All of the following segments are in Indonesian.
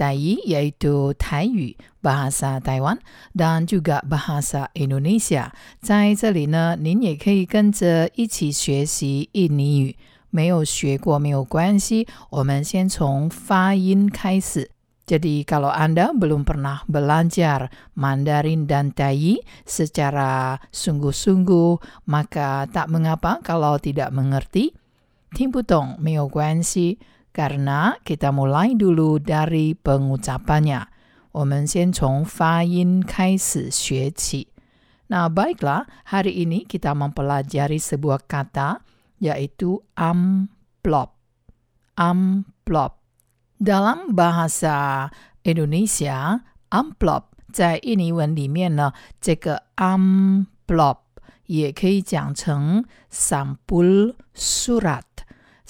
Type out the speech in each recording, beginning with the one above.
Tai yaitu Taiyu, bahasa Taiwan, dan juga bahasa Indonesia. 在这里呢，您也可以跟着一起学习印尼语。没有学过没有关系，我们先从发音开始。Jadi kalau Anda belum pernah belajar Mandarin dan Tai secara sungguh-sungguh, maka tak mengapa kalau tidak mengerti. 听不懂没有关系 karena kita mulai dulu dari pengucapannya. 我们先从发音开始学起。Nah, baiklah, hari ini kita mempelajari sebuah kata yaitu amplop. Amplop. Dalam bahasa Indonesia, amplop 在印尼文里面呢，这个 amplop 也可以讲成 sampul surat。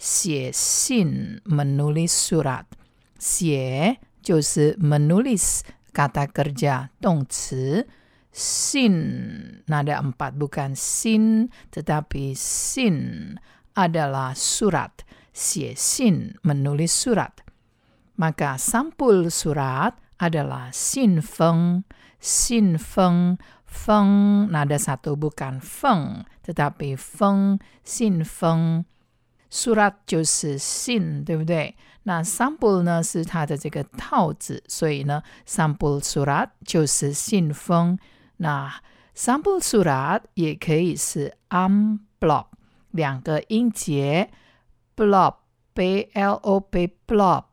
写信 menulis surat. 写就是 menulis kata kerja 动词。sin nada empat bukan sin tetapi sin adalah surat. 写信 menulis surat. Maka sampul surat adalah sin feng, sin feng, feng nada satu bukan feng, tetapi feng, sin feng. Surat 就是信，对不对？那 sample 呢是它的这个套子，所以呢，sample surat 就是信封。那 sample surat 也可以是 amplop，两个音节 blop b l o p blop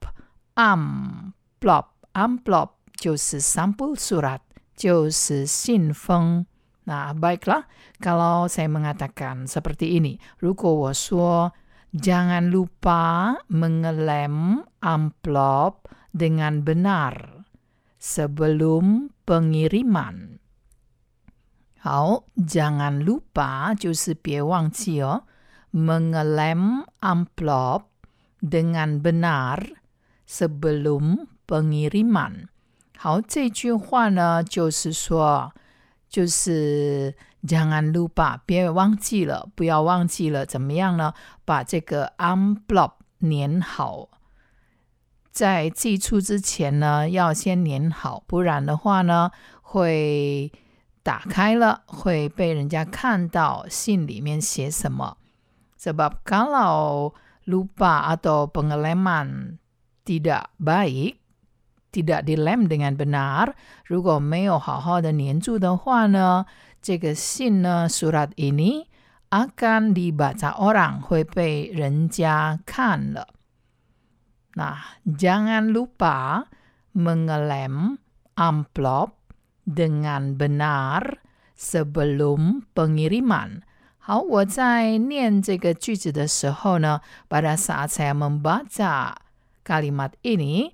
amplop amplop 就是 sample surat 就是信封。那 baiklah kalau saya mengatakan seperti ini，如果我说 Jangan lupa mengelem amplop dengan benar sebelum pengiriman. 好，jangan lupa 就是别忘记哦，mengelem amplop dengan benar sebelum pengiriman。好，这句话呢，就是说， 就是。Jangan lupa，别忘记了，不要忘记了，怎么样呢？把这个 envelope 粘好，在寄出之前呢，要先粘好，不然的话呢，会打开了，会被人家看到信里面写什么。Sebab kalau lupa atau pengeleman tidak baik，tidak dilem dengan benar，如果没有好好的粘住的话呢？这个信呢，surat ini akan dibaca orang，会被人家看了。Nah, jangan lupa mengelem amplop dengan benar sebelum pengiriman。好，我在念这个句子的时候呢，pada saat saya membaca kalimat ini,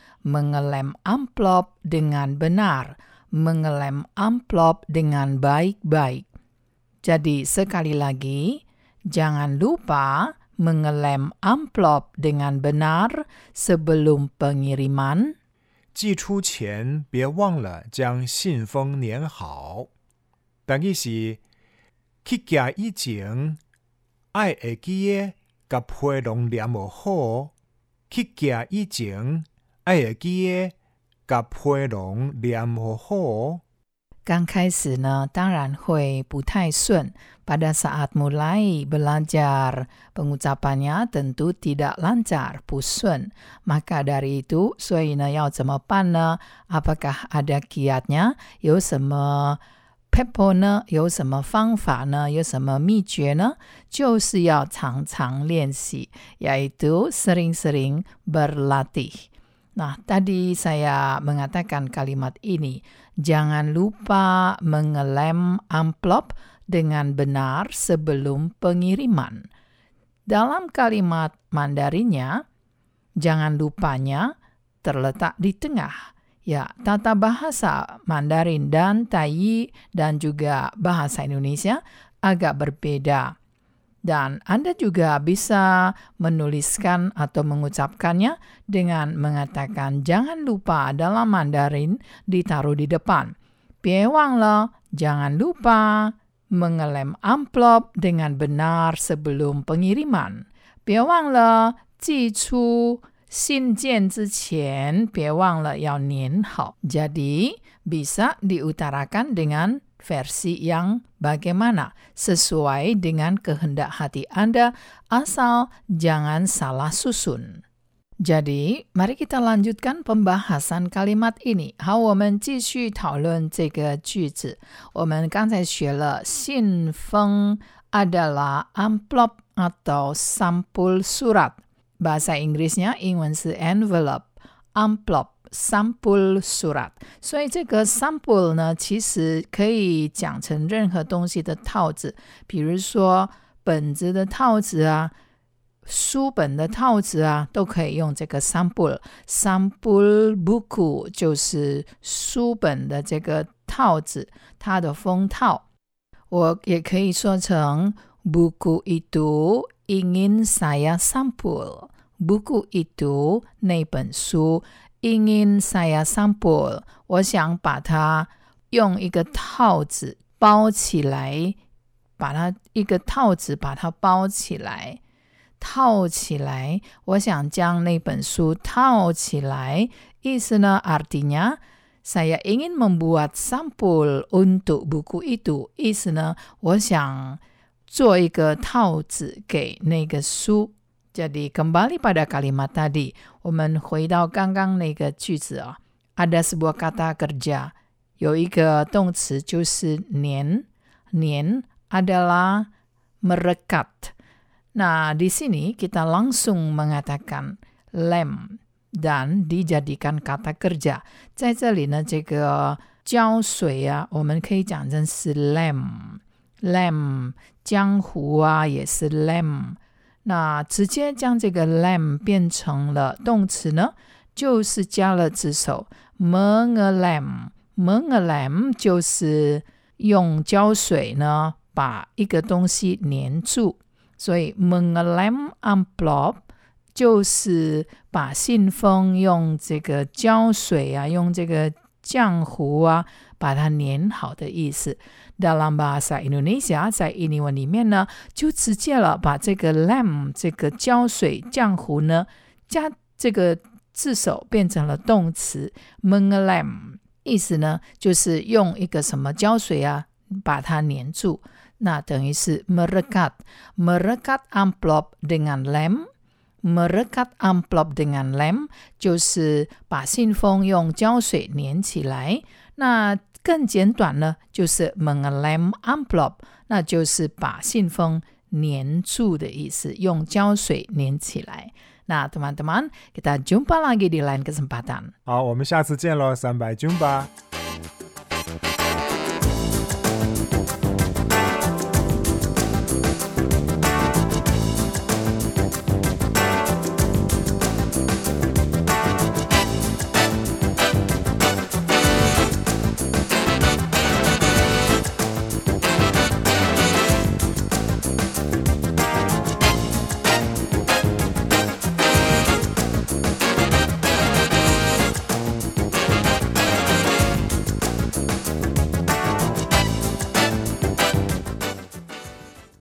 ，mengelem amplop dengan benar。mengelem amplop dengan baik-baik. Jadi sekali lagi, jangan lupa mengelem amplop dengan benar sebelum pengiriman. 寄出前别忘了将信封粘好。等于是去寄以前， 爱会记诶，甲批拢念好好。去行以前， 爱会记诶，甲批拢念好好。刚开始呢，当然会不太顺。Pada saat mulai belajar, pengucapannya tentu tidak lancar, 不顺。Maka dari itu，所以呢，要怎么办呢？Apakah ada kiatnya？有什么 pepper 呢？有什么方法呢？有什么秘诀呢？就是要常常练习，yaitu sering-sering berlatih。 Nah, tadi saya mengatakan kalimat ini. Jangan lupa mengelem amplop dengan benar sebelum pengiriman. Dalam kalimat Mandarinnya, jangan lupanya terletak di tengah. Ya, tata bahasa Mandarin dan Tai dan juga bahasa Indonesia agak berbeda dan Anda juga bisa menuliskan atau mengucapkannya dengan mengatakan jangan lupa dalam Mandarin ditaruh di depan. Piewang le, jangan lupa mengelem amplop dengan benar sebelum pengiriman. Piewang le, ji xin jian zi qian, piewang yao nian hao. Jadi, bisa diutarakan dengan versi yang bagaimana sesuai dengan kehendak hati Anda asal jangan salah susun. Jadi, mari kita lanjutkan pembahasan kalimat ini. 好，我们继续讨论这个句子。我们刚才学了信封 adalah amplop atau sampul surat. Bahasa Inggrisnya, 英文是 envelope, amplop Sample surat，所以这个 sample 呢，其实可以讲成任何东西的套子，比如说本子的套子啊，书本的套子啊，都可以用这个 sample。sample buku 就是书本的这个套子，它的封套。我也可以说成 buku itu ingin saya sample。buku itu 那本书。Ingin saya sampul，我想把它用一个套子包起来，把它一个套子把它包起来，套起来。我想将那本书套起来。意思呢，artinya saya ingin membuat sampul untuk buku itu。意思呢，我想做一个套子给那个书。Jadi kembali pada kalimat tadi, Omen hui dao ganggang nege juzi. Ada sebuah kata kerja, yo ike dongci jusi nian. Nian adalah merekat. Nah, di sini kita langsung mengatakan lem dan dijadikan kata kerja. Sui ya, kei si lem. Lem, jiang si lem. 那直接将这个 lamb 变成了动词呢，就是加了字首 m e n g a lamb。m e n g a lamb 就是用胶水呢把一个东西粘住，所以 mengelem amplop 就是把信封用这个胶水啊，用这个浆糊啊把它粘好的意思。dalam bahasa Indonesia 在印尼文里面呢，就直接了把这个 lem 这个胶水浆糊呢，加这个字首变成了动词 mengelem，意思呢就是用一个什么胶水啊把它粘住，那等于是 merekat merekat amplop dengan lem。merekat amplop dengan lem 就是把信封用胶水粘起来。那更简短呢，就是 mengelem amplop，那就是把信封粘住的意思，用胶水粘起来。那 teman-teman kita jumpa lagi di lain kesempatan。好，我们下次见喽，三百 jumpa。